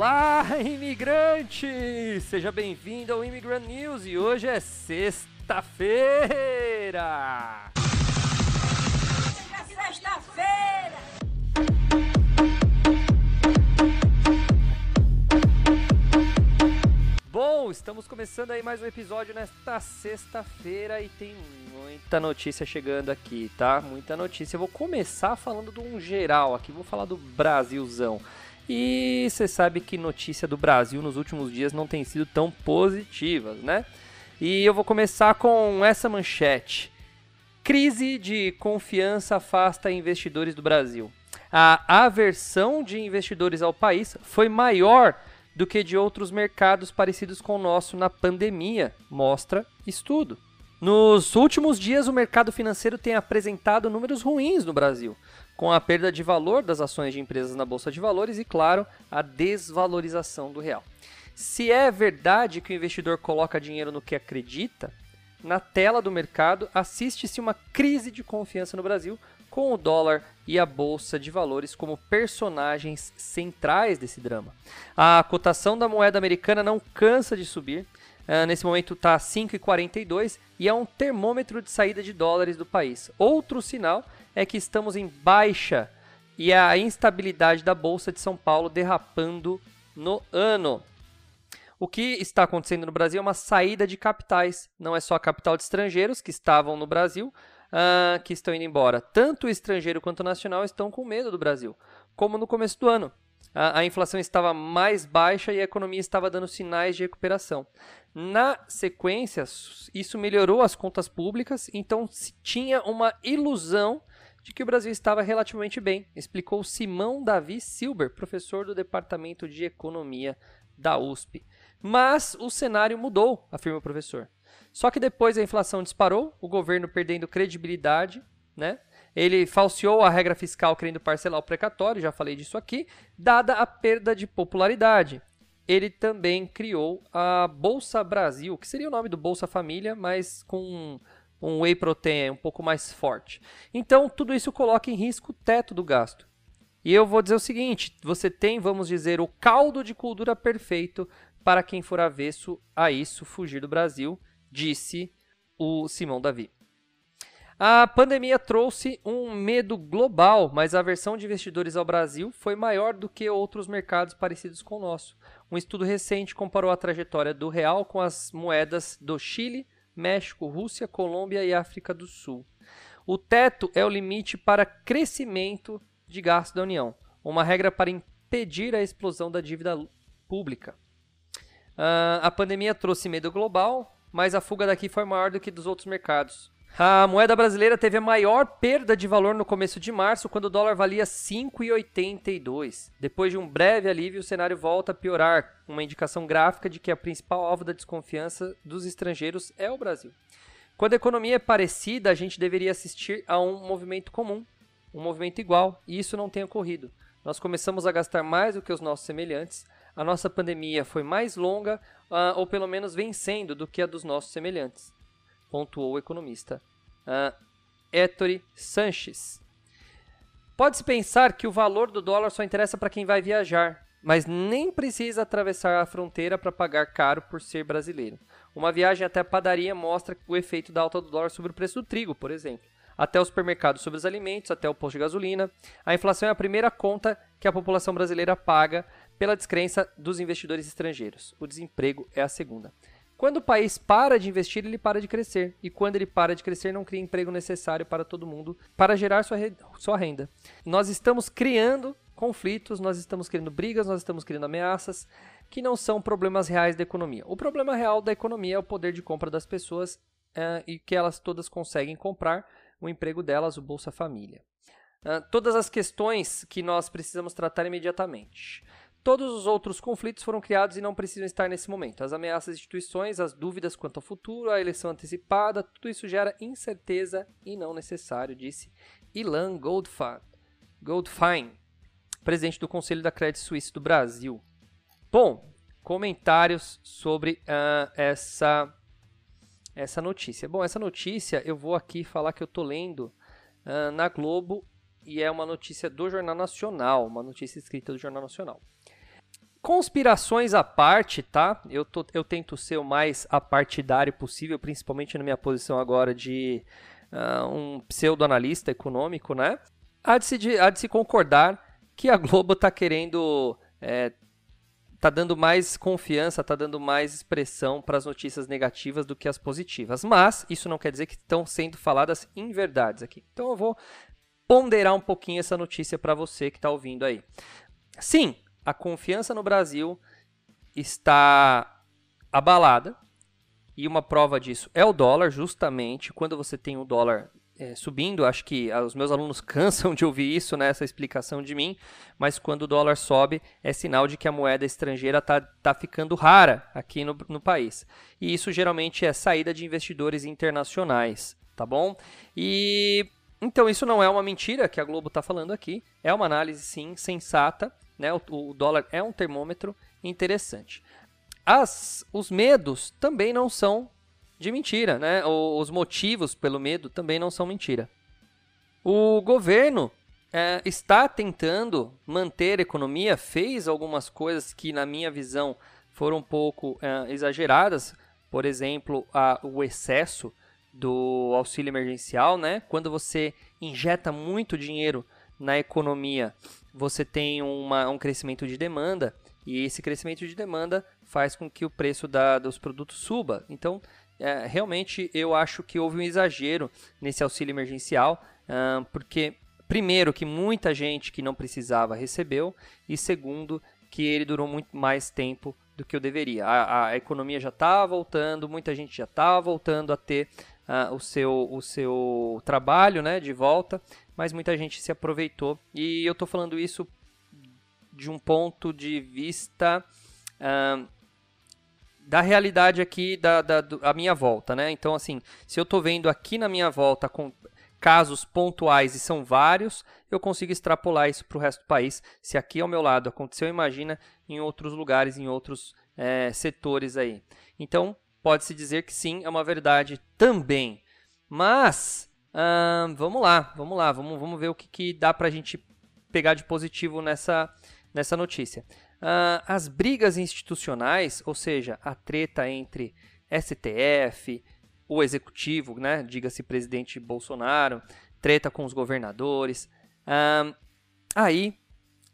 Olá, imigrante! Seja bem-vindo ao Immigrant News e hoje é sexta-feira! Sexta-feira! Bom, estamos começando aí mais um episódio nesta sexta-feira e tem muita notícia chegando aqui, tá? Muita notícia. Eu vou começar falando de um geral aqui, vou falar do Brasilzão. E você sabe que notícia do Brasil nos últimos dias não tem sido tão positivas, né? E eu vou começar com essa manchete. Crise de confiança afasta investidores do Brasil. A aversão de investidores ao país foi maior do que de outros mercados parecidos com o nosso na pandemia, mostra estudo. Nos últimos dias, o mercado financeiro tem apresentado números ruins no Brasil, com a perda de valor das ações de empresas na bolsa de valores e, claro, a desvalorização do real. Se é verdade que o investidor coloca dinheiro no que acredita, na tela do mercado assiste-se uma crise de confiança no Brasil, com o dólar e a bolsa de valores como personagens centrais desse drama. A cotação da moeda americana não cansa de subir. Uh, nesse momento está 5,42 e é um termômetro de saída de dólares do país. Outro sinal é que estamos em baixa e a instabilidade da bolsa de São Paulo derrapando no ano. O que está acontecendo no Brasil é uma saída de capitais. Não é só capital de estrangeiros que estavam no Brasil, uh, que estão indo embora. Tanto o estrangeiro quanto o nacional estão com medo do Brasil, como no começo do ano. A, a inflação estava mais baixa e a economia estava dando sinais de recuperação. Na sequência, isso melhorou as contas públicas, então se tinha uma ilusão de que o Brasil estava relativamente bem, explicou Simão Davi Silber, professor do Departamento de Economia da USP. Mas o cenário mudou, afirma o professor. Só que depois a inflação disparou, o governo perdendo credibilidade, né? Ele falseou a regra fiscal querendo parcelar o precatório, já falei disso aqui, dada a perda de popularidade. Ele também criou a Bolsa Brasil, que seria o nome do Bolsa Família, mas com um whey protein um pouco mais forte. Então, tudo isso coloca em risco o teto do gasto. E eu vou dizer o seguinte: você tem, vamos dizer, o caldo de cultura perfeito para quem for avesso a isso fugir do Brasil disse o Simão Davi. A pandemia trouxe um medo global, mas a aversão de investidores ao Brasil foi maior do que outros mercados parecidos com o nosso. Um estudo recente comparou a trajetória do real com as moedas do Chile, México, Rússia, Colômbia e África do Sul. O teto é o limite para crescimento de gasto da União, uma regra para impedir a explosão da dívida pública. Uh, a pandemia trouxe medo global, mas a fuga daqui foi maior do que dos outros mercados. A moeda brasileira teve a maior perda de valor no começo de março, quando o dólar valia 5,82. Depois de um breve alívio, o cenário volta a piorar, uma indicação gráfica de que a principal alvo da desconfiança dos estrangeiros é o Brasil. Quando a economia é parecida, a gente deveria assistir a um movimento comum, um movimento igual, e isso não tem ocorrido. Nós começamos a gastar mais do que os nossos semelhantes, a nossa pandemia foi mais longa, uh, ou pelo menos vencendo, do que a dos nossos semelhantes, pontuou o economista uh, Ettore Sanches. Pode-se pensar que o valor do dólar só interessa para quem vai viajar, mas nem precisa atravessar a fronteira para pagar caro por ser brasileiro. Uma viagem até a padaria mostra o efeito da alta do dólar sobre o preço do trigo, por exemplo. Até o supermercado sobre os alimentos, até o posto de gasolina. A inflação é a primeira conta que a população brasileira paga pela descrença dos investidores estrangeiros. O desemprego é a segunda. Quando o país para de investir, ele para de crescer. E quando ele para de crescer, não cria emprego necessário para todo mundo para gerar sua, sua renda. Nós estamos criando conflitos, nós estamos criando brigas, nós estamos criando ameaças que não são problemas reais da economia. O problema real da economia é o poder de compra das pessoas é, e que elas todas conseguem comprar o emprego delas, o Bolsa Família. Uh, todas as questões que nós precisamos tratar imediatamente. Todos os outros conflitos foram criados e não precisam estar nesse momento. As ameaças às instituições, as dúvidas quanto ao futuro, a eleição antecipada, tudo isso gera incerteza e não necessário, disse Ilan Goldfein, Goldfein presidente do Conselho da Credit Suisse do Brasil. Bom, comentários sobre uh, essa essa notícia. Bom, essa notícia eu vou aqui falar que eu tô lendo uh, na Globo e é uma notícia do Jornal Nacional, uma notícia escrita do Jornal Nacional. Conspirações à parte, tá? Eu, tô, eu tento ser o mais apartidário possível, principalmente na minha posição agora de uh, um pseudo-analista econômico, né? Há de, se, há de se concordar que a Globo está querendo. É, tá dando mais confiança, tá dando mais expressão para as notícias negativas do que as positivas. Mas isso não quer dizer que estão sendo faladas inverdades aqui. Então eu vou ponderar um pouquinho essa notícia para você que está ouvindo aí. Sim, a confiança no Brasil está abalada. E uma prova disso é o dólar, justamente. Quando você tem o dólar é, subindo, acho que os meus alunos cansam de ouvir isso, né, essa explicação de mim, mas quando o dólar sobe, é sinal de que a moeda estrangeira está tá ficando rara aqui no, no país. E isso geralmente é saída de investidores internacionais, tá bom? E então isso não é uma mentira que a Globo está falando aqui, é uma análise sim sensata, né? O, o dólar é um termômetro interessante. As, os medos também não são de mentira, né? Os motivos pelo medo também não são mentira. O governo é, está tentando manter a economia, fez algumas coisas que, na minha visão, foram um pouco é, exageradas. Por exemplo, a, o excesso do auxílio emergencial, né? Quando você injeta muito dinheiro na economia, você tem uma, um crescimento de demanda e esse crescimento de demanda faz com que o preço da, dos produtos suba. Então, é, realmente eu acho que houve um exagero nesse auxílio emergencial, uh, porque, primeiro, que muita gente que não precisava recebeu, e segundo, que ele durou muito mais tempo do que eu deveria. A, a economia já estava voltando, muita gente já estava voltando a ter uh, o, seu, o seu trabalho né, de volta, mas muita gente se aproveitou. E eu estou falando isso de um ponto de vista. Uh, da realidade aqui da, da do, a minha volta, né? Então, assim, se eu estou vendo aqui na minha volta com casos pontuais e são vários, eu consigo extrapolar isso para o resto do país. Se aqui ao meu lado aconteceu, imagina em outros lugares, em outros é, setores aí. Então, pode-se dizer que sim, é uma verdade também. Mas, vamos lá, vamos lá, vamos, vamos ver o que, que dá para a gente pegar de positivo nessa, nessa notícia. Uh, as brigas institucionais, ou seja, a treta entre STF, o executivo, né, diga-se presidente Bolsonaro, treta com os governadores. Uh, aí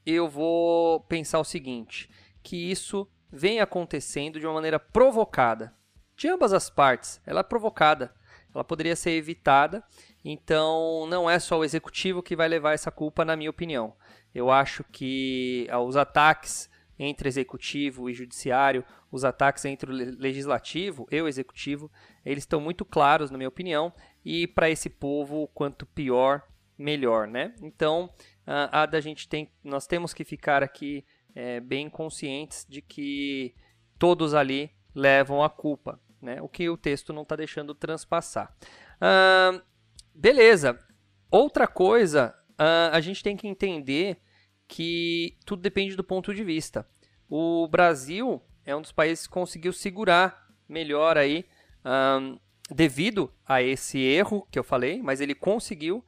eu vou pensar o seguinte: que isso vem acontecendo de uma maneira provocada. De ambas as partes, ela é provocada. Ela poderia ser evitada, então não é só o executivo que vai levar essa culpa, na minha opinião. Eu acho que uh, os ataques entre executivo e judiciário, os ataques entre o legislativo e o executivo, eles estão muito claros, na minha opinião, e para esse povo, quanto pior, melhor, né? Então, a, a da gente tem, nós temos que ficar aqui é, bem conscientes de que todos ali levam a culpa, né? O que o texto não está deixando transpassar. Beleza. Outra coisa, a gente tem que entender que tudo depende do ponto de vista. O Brasil é um dos países que conseguiu segurar melhor aí, devido a esse erro que eu falei, mas ele conseguiu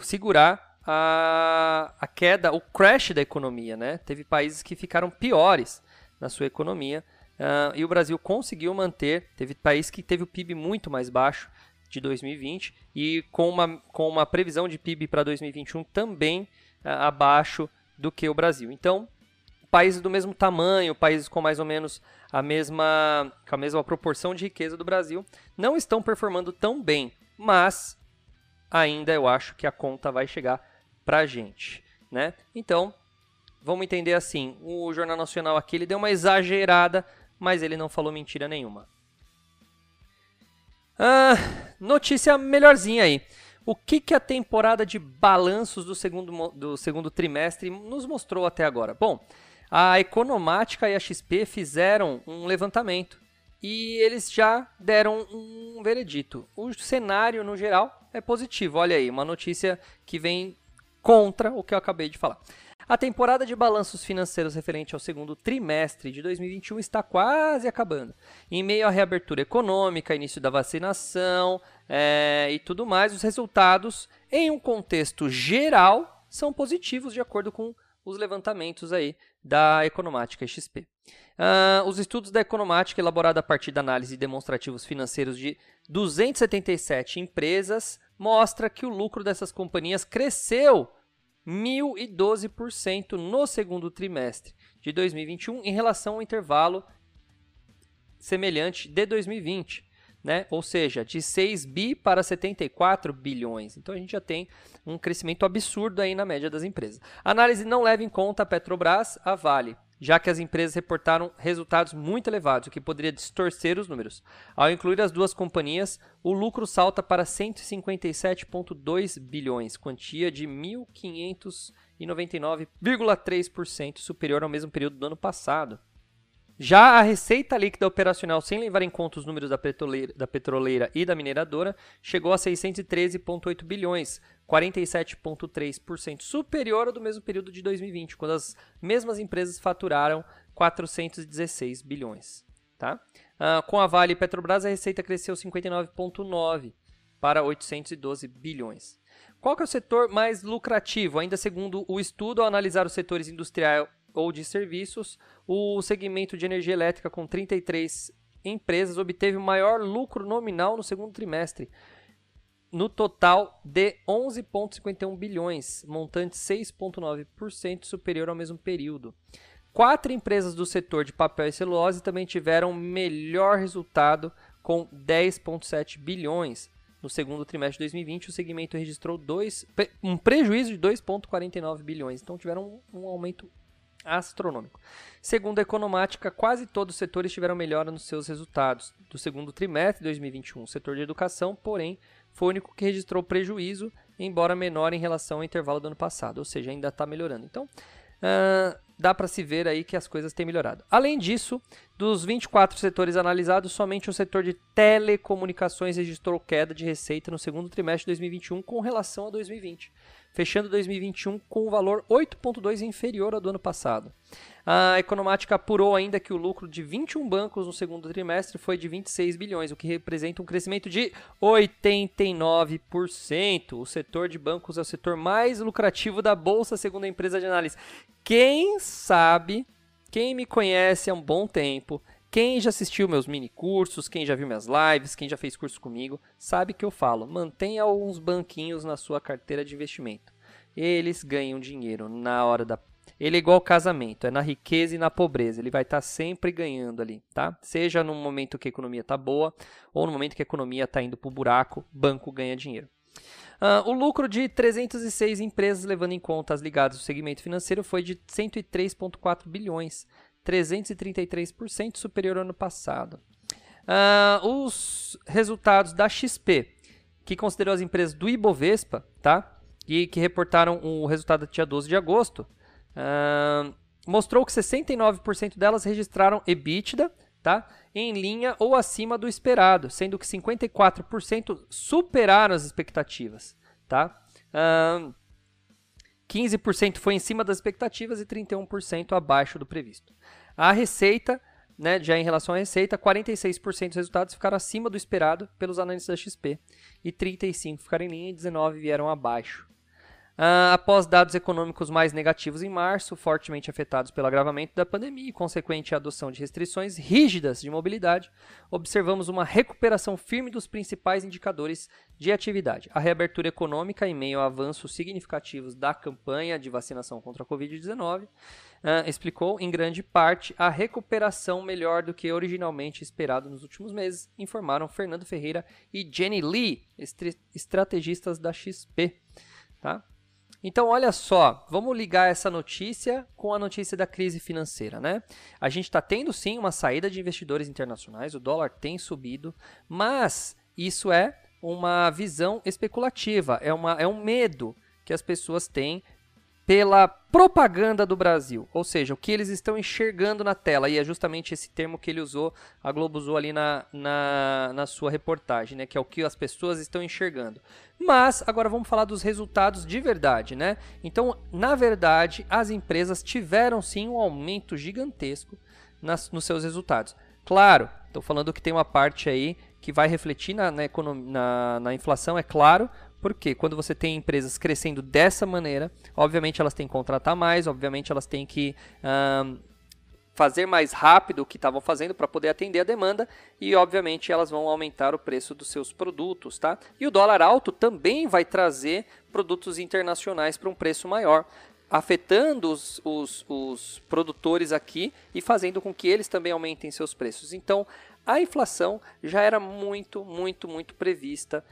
segurar a, a queda, o crash da economia, né? Teve países que ficaram piores na sua economia uh, e o Brasil conseguiu manter. Teve país que teve o PIB muito mais baixo de 2020 e com uma, com uma previsão de PIB para 2021 também uh, abaixo do que o Brasil. Então, países do mesmo tamanho, países com mais ou menos a mesma, com a mesma proporção de riqueza do Brasil, não estão performando tão bem, mas ainda eu acho que a conta vai chegar para a gente, né? Então, vamos entender assim, o Jornal Nacional aqui ele deu uma exagerada, mas ele não falou mentira nenhuma. Ah, notícia melhorzinha aí. O que, que a temporada de balanços do segundo, do segundo trimestre nos mostrou até agora? Bom, a Economática e a XP fizeram um levantamento e eles já deram um veredito. O cenário, no geral, é positivo. Olha aí, uma notícia que vem contra o que eu acabei de falar. A temporada de balanços financeiros referente ao segundo trimestre de 2021 está quase acabando. Em meio à reabertura econômica, início da vacinação é, e tudo mais, os resultados, em um contexto geral, são positivos de acordo com os levantamentos aí da Economática XP. Uh, ah, os estudos da Economática, elaborados a partir da análise de demonstrativos financeiros de 277 empresas, mostra que o lucro dessas companhias cresceu 1.012% no segundo trimestre de 2021 em relação ao intervalo semelhante de 2020. Né? Ou seja, de 6 bi para 74 bilhões. Então a gente já tem um crescimento absurdo aí na média das empresas. A análise não leva em conta a Petrobras, a Vale, já que as empresas reportaram resultados muito elevados, o que poderia distorcer os números. Ao incluir as duas companhias, o lucro salta para 157,2 bilhões, quantia de 1.599,3% superior ao mesmo período do ano passado. Já a receita líquida operacional, sem levar em conta os números da petroleira, da petroleira e da mineradora, chegou a 613,8 bilhões, 47,3% superior ao do mesmo período de 2020, quando as mesmas empresas faturaram 416 bilhões. Tá? Uh, com a Vale e Petrobras, a receita cresceu 59,9% para 812 bilhões. Qual é o setor mais lucrativo? Ainda segundo o estudo, ao analisar os setores industrial ou de serviços, o segmento de energia elétrica, com 33 empresas, obteve o maior lucro nominal no segundo trimestre, no total de 11,51 bilhões, montante 6,9% superior ao mesmo período. Quatro empresas do setor de papel e celulose também tiveram melhor resultado, com 10,7 bilhões. No segundo trimestre de 2020, o segmento registrou dois, um prejuízo de 2,49 bilhões. Então, tiveram um, um aumento astronômico. Segundo a Economática, quase todos os setores tiveram melhora nos seus resultados do segundo trimestre de 2021. O setor de educação, porém, foi o único que registrou prejuízo, embora menor em relação ao intervalo do ano passado, ou seja, ainda está melhorando. Então, uh, dá para se ver aí que as coisas têm melhorado. Além disso, dos 24 setores analisados, somente o setor de telecomunicações registrou queda de receita no segundo trimestre de 2021 com relação a 2020 fechando 2021 com um valor 8,2 inferior ao do ano passado. A Economática apurou ainda que o lucro de 21 bancos no segundo trimestre foi de 26 bilhões, o que representa um crescimento de 89%. O setor de bancos é o setor mais lucrativo da bolsa, segundo a empresa de análise. Quem sabe, quem me conhece há um bom tempo, quem já assistiu meus mini cursos, quem já viu minhas lives, quem já fez curso comigo, sabe que eu falo: mantenha alguns banquinhos na sua carteira de investimento. Eles ganham dinheiro na hora da. Ele é igual casamento, é na riqueza e na pobreza. Ele vai estar tá sempre ganhando ali, tá? Seja no momento que a economia está boa ou no momento que a economia está indo para o buraco, banco ganha dinheiro. Uh, o lucro de 306 empresas, levando em conta as ligadas ao segmento financeiro, foi de 103,4 bilhões, 333% superior ao ano passado. Uh, os resultados da XP, que considerou as empresas do Ibovespa, tá? E que reportaram o resultado do dia 12 de agosto, uh, mostrou que 69% delas registraram EBITDA, tá? Em linha ou acima do esperado, sendo que 54% superaram as expectativas, tá? Uh, 15% foi em cima das expectativas e 31% abaixo do previsto. A receita, né, já em relação à receita, 46% dos resultados ficaram acima do esperado pelos analistas da XP e 35% ficaram em linha e 19% vieram abaixo. Uh, após dados econômicos mais negativos em março, fortemente afetados pelo agravamento da pandemia e consequente adoção de restrições rígidas de mobilidade, observamos uma recuperação firme dos principais indicadores de atividade. A reabertura econômica, em meio a avanços significativos da campanha de vacinação contra a Covid-19, uh, explicou, em grande parte, a recuperação melhor do que originalmente esperado nos últimos meses, informaram Fernando Ferreira e Jenny Lee, estrategistas da XP. Tá? Então, olha só, vamos ligar essa notícia com a notícia da crise financeira, né? A gente está tendo sim uma saída de investidores internacionais, o dólar tem subido, mas isso é uma visão especulativa, é, uma, é um medo que as pessoas têm pela propaganda do Brasil, ou seja, o que eles estão enxergando na tela, e é justamente esse termo que ele usou, a Globo usou ali na, na, na sua reportagem, né, que é o que as pessoas estão enxergando. Mas agora vamos falar dos resultados de verdade, né? Então, na verdade, as empresas tiveram sim um aumento gigantesco nas, nos seus resultados. Claro, estou falando que tem uma parte aí que vai refletir na, na, na, na inflação, é claro, porque quando você tem empresas crescendo dessa maneira, obviamente elas têm que contratar mais, obviamente elas têm que um, fazer mais rápido o que estavam fazendo para poder atender a demanda e obviamente elas vão aumentar o preço dos seus produtos, tá? E o dólar alto também vai trazer produtos internacionais para um preço maior afetando os, os, os, produtores aqui e fazendo com que eles também aumentem seus preços. Então, a inflação já era muito, muito, muito prevista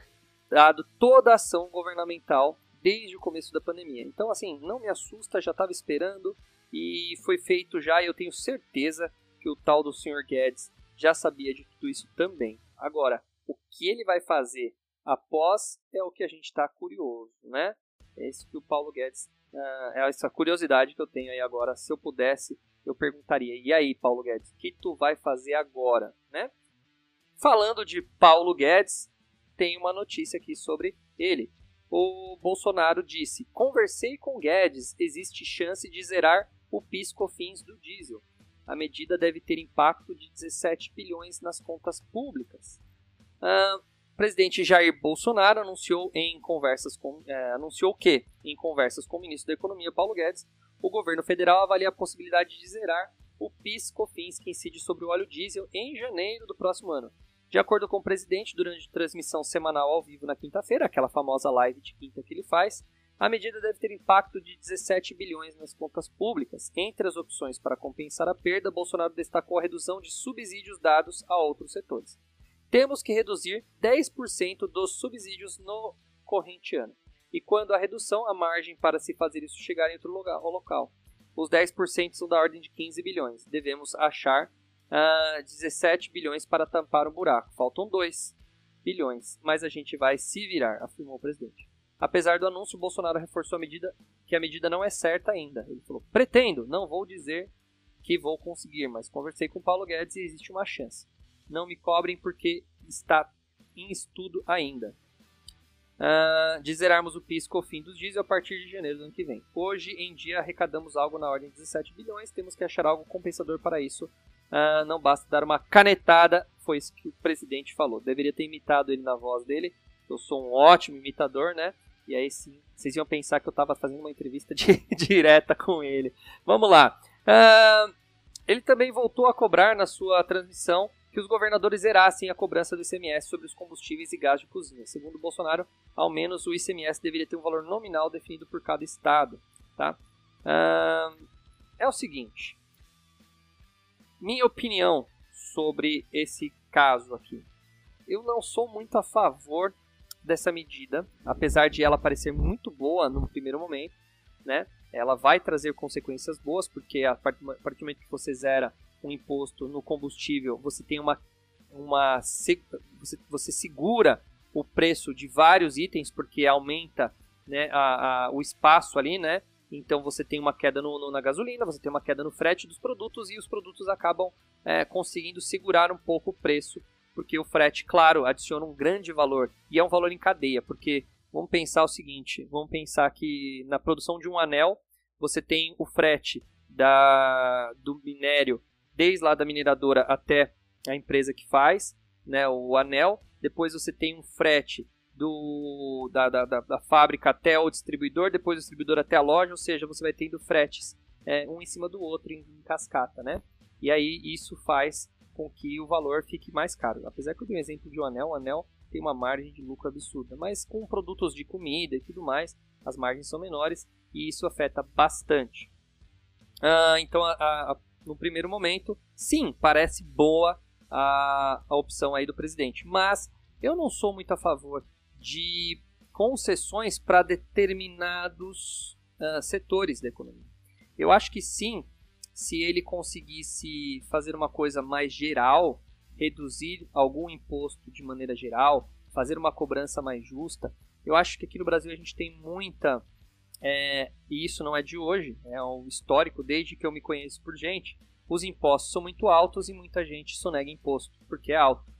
dado toda a ação governamental desde o começo da pandemia. Então, assim, não me assusta, já estava esperando e foi feito já, e eu tenho certeza que o tal do Sr. Guedes já sabia de tudo isso também. Agora, o que ele vai fazer após é o que a gente está curioso, né? É isso que o Paulo Guedes, uh, é essa curiosidade que eu tenho aí agora. Se eu pudesse, eu perguntaria: e aí, Paulo Guedes, o que tu vai fazer agora, né? Falando de Paulo Guedes, tem uma notícia aqui sobre ele. O Bolsonaro disse: Conversei com Guedes, existe chance de zerar o PIS/COFINS do diesel. A medida deve ter impacto de 17 bilhões nas contas públicas. Ah, o presidente Jair Bolsonaro anunciou em conversas com, é, anunciou que, em conversas com o ministro da Economia Paulo Guedes, o governo federal avalia a possibilidade de zerar o PIS/COFINS que incide sobre o óleo diesel em janeiro do próximo ano. De acordo com o presidente, durante transmissão semanal ao vivo na quinta-feira, aquela famosa live de quinta que ele faz, a medida deve ter impacto de 17 bilhões nas contas públicas. Entre as opções para compensar a perda, Bolsonaro destacou a redução de subsídios dados a outros setores. Temos que reduzir 10% dos subsídios no corrente ano. E quando a redução, a margem para se fazer isso chegar em outro local. Os 10% são da ordem de 15 bilhões. Devemos achar uh, ah, 17 bilhões para tampar o buraco. Faltam 2 bilhões, mas a gente vai se virar, afirmou o presidente. Apesar do anúncio, Bolsonaro reforçou a medida que a medida não é certa ainda. Ele falou: "Pretendo, não vou dizer que vou conseguir, mas conversei com Paulo Guedes e existe uma chance. Não me cobrem porque está em estudo ainda. Uh, de zerarmos o PIS COFIN dos diesel a partir de janeiro do ano que vem. Hoje em dia arrecadamos algo na ordem de 17 bilhões, temos que achar algo compensador para isso Uh, não basta dar uma canetada, foi isso que o presidente falou. Deveria ter imitado ele na voz dele. Eu sou um ótimo imitador, né? E aí sim, vocês iam pensar que eu estava fazendo uma entrevista de, direta com ele. Vamos lá. Uh, ele também voltou a cobrar na sua transmissão que os governadores zerassem a cobrança do ICMS sobre os combustíveis e gás de cozinha. Segundo Bolsonaro, ao menos o ICMS deveria ter um valor nominal definido por cada estado. Tá? Uh, é o seguinte, minha opinião sobre esse caso aqui. Eu não sou muito a favor dessa medida, apesar de ela parecer muito boa no primeiro momento, né? Ela vai trazer consequências boas, porque a partir do momento que você zera um imposto no combustível, você tem uma, uma você, você segura o preço de vários itens, porque aumenta né, a, a, o espaço ali, né? Então você tem uma queda no, no, na gasolina, você tem uma queda no frete dos produtos e os produtos acabam é, conseguindo segurar um pouco o preço, porque o frete, claro, adiciona um grande valor e é um valor em cadeia, porque vamos pensar o seguinte: vamos pensar que na produção de um anel você tem o frete da, do minério desde lá da mineradora até a empresa que faz né, o anel, depois você tem um frete do, da, da, da, da, fábrica até o distribuidor, depois do distribuidor até a loja, ou seja, você vai tendo fretes é, um em cima do outro em, em, cascata, né? E aí isso faz com que o valor fique mais caro. Apesar que eu dei um exemplo de um anel, o anel tem uma margem de lucro absurda, mas com produtos de comida e tudo mais, as margens são menores e isso afeta bastante. Ah, então, a, a, no primeiro momento, sim, parece boa a, a opção aí do presidente, mas eu não sou muito a favor de concessões para determinados uh, setores da economia. Eu acho que sim, se ele conseguisse fazer uma coisa mais geral, reduzir algum imposto de maneira geral, fazer uma cobrança mais justa. Eu acho que aqui no Brasil a gente tem muita, é, e isso não é de hoje, é um histórico desde que eu me conheço por gente. Os impostos são muito altos e muita gente sonega imposto porque é alto.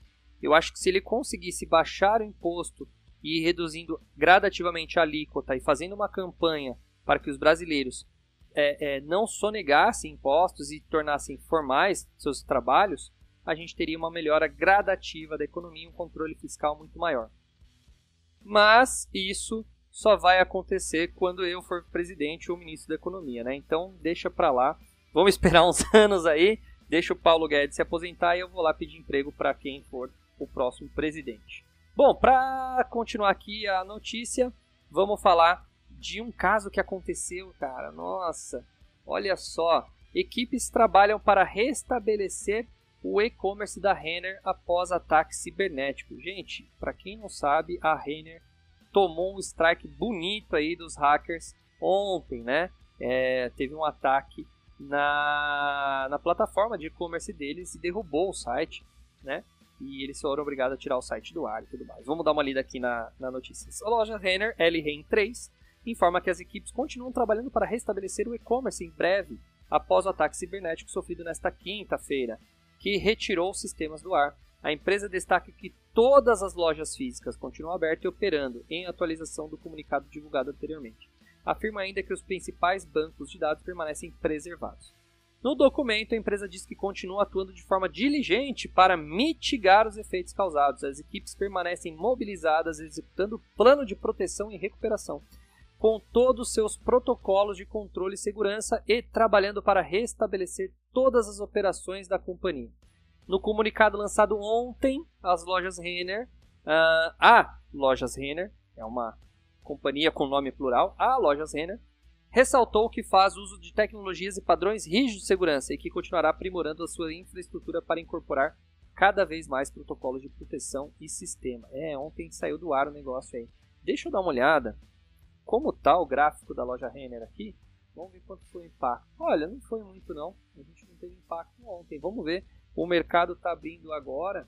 Eu acho que se ele conseguisse baixar o imposto e reduzindo gradativamente a alíquota e fazendo uma campanha para que os brasileiros é, é, não sonegassem impostos e tornassem formais seus trabalhos, a gente teria uma melhora gradativa da economia e um controle fiscal muito maior. Mas isso só vai acontecer quando eu for presidente ou ministro da economia, né? Então deixa para lá. Vamos esperar uns anos aí. Deixa o Paulo Guedes se aposentar e eu vou lá pedir emprego para quem for o próximo presidente. Bom, para continuar aqui a notícia, vamos falar de um caso que aconteceu, cara. Nossa, olha só. Equipes trabalham para restabelecer o e-commerce da Renner após ataque cibernético. Gente, para quem não sabe, a Renner tomou um strike bonito aí dos hackers ontem, né? É, teve um ataque na, na plataforma de e-commerce deles e derrubou o site, né? E eles foram obrigados a tirar o site do ar e tudo mais. Vamos dar uma lida aqui na, na notícia. A loja Renner, LREN 3, informa que as equipes continuam trabalhando para restabelecer o e-commerce em breve, após o ataque cibernético sofrido nesta quinta-feira, que retirou os sistemas do ar. A empresa destaca que todas as lojas físicas continuam abertas e operando, em atualização do comunicado divulgado anteriormente. Afirma ainda que os principais bancos de dados permanecem preservados. No documento, a empresa diz que continua atuando de forma diligente para mitigar os efeitos causados. As equipes permanecem mobilizadas, executando plano de proteção e recuperação, com todos os seus protocolos de controle e segurança e trabalhando para restabelecer todas as operações da companhia. No comunicado lançado ontem, as lojas Renner, uh, a Lojas Renner, é uma companhia com nome plural, a Lojas Renner, ressaltou que faz uso de tecnologias e padrões rígidos de segurança e que continuará aprimorando a sua infraestrutura para incorporar cada vez mais protocolos de proteção e sistema. É, ontem saiu do ar o negócio aí. Deixa eu dar uma olhada. Como está o gráfico da loja Renner aqui? Vamos ver quanto foi o impacto. Olha, não foi muito não. A gente não teve impacto ontem. Vamos ver. O mercado está abrindo agora.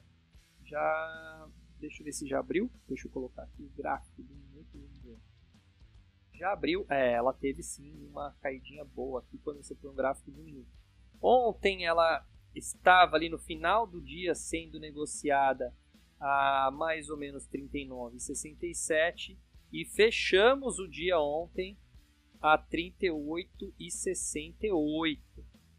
Já. Deixa eu ver se já abriu. Deixa eu colocar aqui o gráfico do minuto já abriu, é, ela teve sim uma caidinha boa aqui quando você põe um gráfico de minuto. Ontem ela estava ali no final do dia sendo negociada a mais ou menos 39,67 e fechamos o dia ontem a 38,68,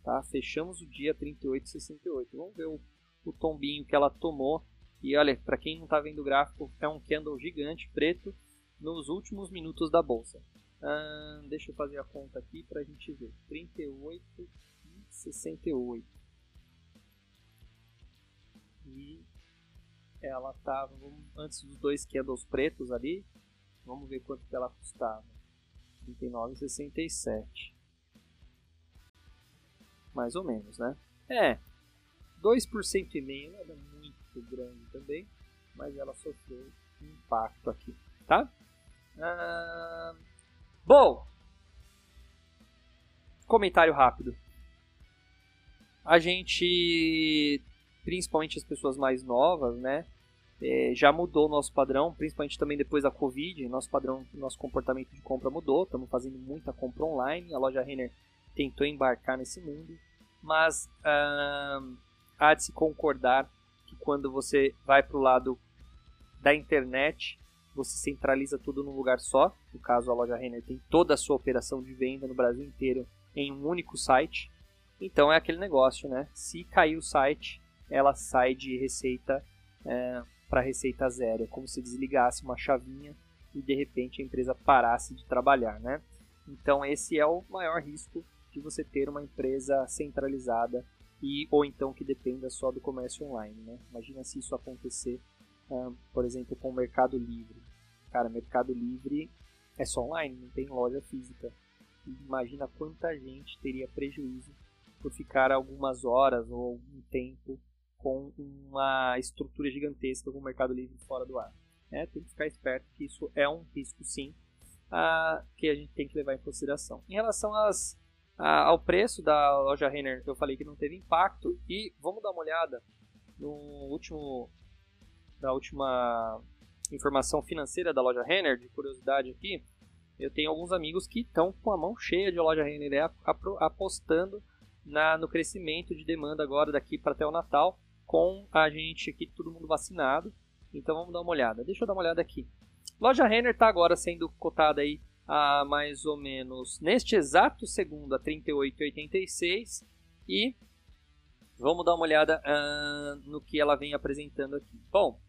tá? Fechamos o dia 38,68. Vamos ver o, o tombinho que ela tomou. E olha, para quem não está vendo o gráfico, é um candle gigante preto nos últimos minutos da bolsa. Ah, deixa eu fazer a conta aqui para a gente ver. 38 e 68. E ela estava antes dos dois candles pretos ali. Vamos ver quanto que ela custava. 39,67. Mais ou menos, né? É. 2% e meio, nada muito grande também, mas ela sofreu um impacto aqui, tá? Ah, bom, comentário rápido. A gente, principalmente as pessoas mais novas, né? É, já mudou o nosso padrão, principalmente também depois da Covid. Nosso padrão, nosso comportamento de compra mudou. Estamos fazendo muita compra online. A loja Renner tentou embarcar nesse mundo, mas há de se concordar que quando você vai para o lado da internet, você centraliza tudo num lugar só. No caso, a loja Renner tem toda a sua operação de venda no Brasil inteiro em um único site. Então é aquele negócio, né? Se cair o site, ela sai de receita é, para receita zero. É como se desligasse uma chavinha e de repente a empresa parasse de trabalhar, né? Então esse é o maior risco de você ter uma empresa centralizada e ou então que dependa só do comércio online, né? Imagina se isso acontecer, por exemplo, com o Mercado Livre. Cara, Mercado Livre é só online, não tem loja física. Imagina quanta gente teria prejuízo por ficar algumas horas ou algum tempo com uma estrutura gigantesca como o Mercado Livre fora do ar. É, tem que ficar esperto que isso é um risco sim, uh, que a gente tem que levar em consideração. Em relação às, uh, ao preço da loja Renner, eu falei que não teve impacto e vamos dar uma olhada no último da última informação financeira da loja Renner, de curiosidade aqui. Eu tenho alguns amigos que estão com a mão cheia de loja Renner, né, apostando na, no crescimento de demanda agora daqui para até o Natal, com a gente aqui, todo mundo vacinado. Então vamos dar uma olhada. Deixa eu dar uma olhada aqui. Loja Renner está agora sendo cotada aí a mais ou menos neste exato segundo a 38,86 e vamos dar uma olhada uh, no que ela vem apresentando aqui. Bom,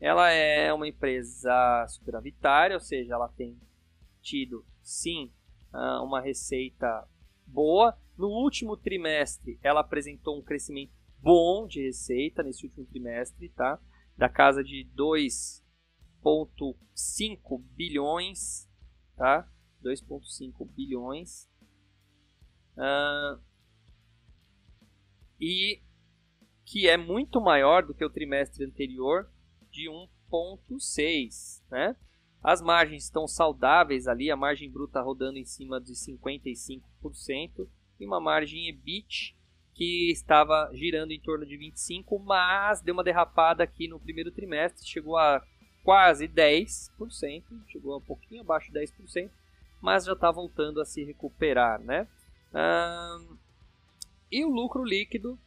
ela é uma empresa superavitária, ou seja, ela tem tido sim uh, uma receita boa. No último trimestre, ela apresentou um crescimento bom de receita nesse último trimestre, tá? Da casa de 2,5 bilhões, tá? 2,5 bilhões. Uh, e que é muito maior do que o trimestre anterior de 1,6, né? As margens estão saudáveis ali, a margem bruta rodando em cima de 55% e uma margem EBIT que estava girando em torno de 25, mas deu uma derrapada aqui no primeiro trimestre, chegou a quase 10%, chegou um pouquinho abaixo de 10%, mas já está voltando a se recuperar, né? e o lucro líquido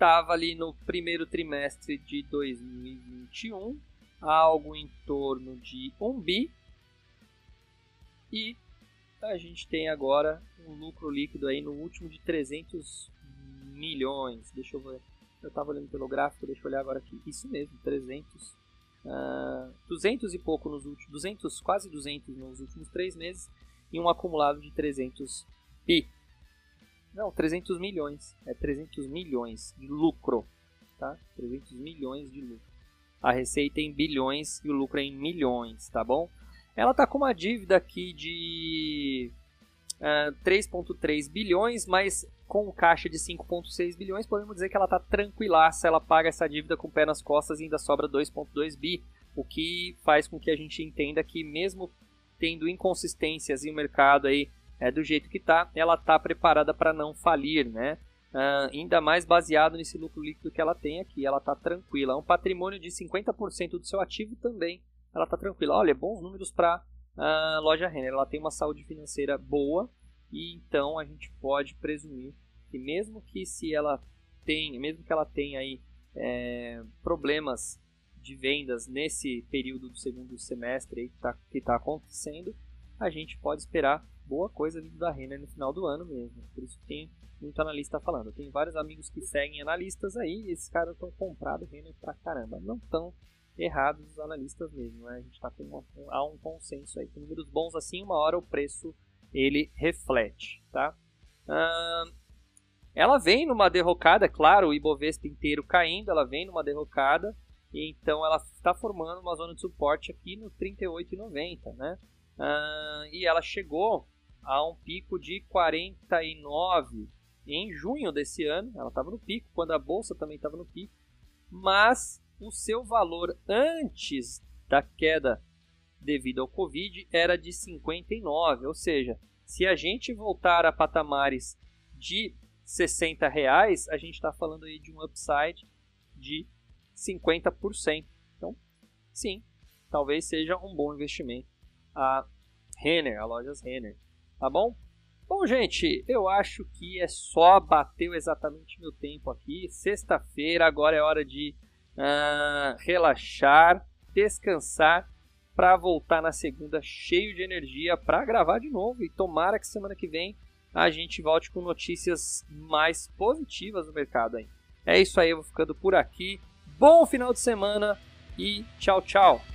estava ali no primeiro trimestre de 2021 algo em torno de 1 bi. E a gente tem agora um lucro líquido aí no último de 300 milhões. Deixa eu ver. Eu estava olhando pelo gráfico, deixa eu olhar agora aqui. Isso mesmo, 300. Uh, 200 e pouco nos últimos, 200, quase 200 nos últimos três meses e um acumulado de 300 bi. Não, 300 milhões. É 300 milhões de lucro, tá? 300 milhões de lucro a receita em bilhões e o lucro é em milhões, tá bom? Ela está com uma dívida aqui de uh, é, 3,3 bilhões, mas com caixa de 5,6 bilhões, podemos dizer que ela está tranquilaça, ela paga essa dívida com o pé nas costas e ainda sobra 2,2 bi, o que faz com que a gente entenda que mesmo tendo inconsistências em o mercado aí é do jeito que está, ela está preparada para não falir, né? Uh, ainda mais baseado nesse lucro líquido que ela tem aqui. Ela está tranquila. Um patrimônio de 50% do seu ativo também. Ela está tranquila. Olha, bons números para a uh, loja Renner. Ela tem uma saúde financeira boa e então a gente pode presumir que mesmo que se ela tenha, mesmo que ela tenha aí é, problemas de vendas nesse período do segundo semestre que está tá acontecendo, a gente pode esperar boa coisa vindo da Renner no final do ano mesmo. Por isso tem muito analista falando. Tem vários amigos que seguem analistas aí e esses caras estão comprados Renner pra caramba. Não tão errados os analistas mesmo, né? A gente tá com uma, há um consenso aí. Com números bons assim, uma hora o preço ele reflete, tá? Uh, ela vem numa derrocada, claro, o Ibovespa inteiro caindo, ela vem numa derrocada, e então ela está formando uma zona de suporte aqui no 38,90, né? Uh, e ela chegou a um pico de 49 em junho desse ano. Ela estava no pico, quando a bolsa também estava no pico, mas o seu valor antes da queda devido ao Covid era de 59, ou seja, se a gente voltar a patamares de 60 reais, a gente está falando aí de um upside de 50%. Então, sim, talvez seja um bom investimento a Renner, a lojas Renner, tá bom? Bom, gente, eu acho que é só bateu exatamente meu tempo aqui. Sexta-feira, agora é hora de uh, relaxar, descansar para voltar na segunda cheio de energia para gravar de novo. E tomara que semana que vem a gente volte com notícias mais positivas no mercado aí. É isso aí, eu vou ficando por aqui. Bom final de semana e tchau, tchau.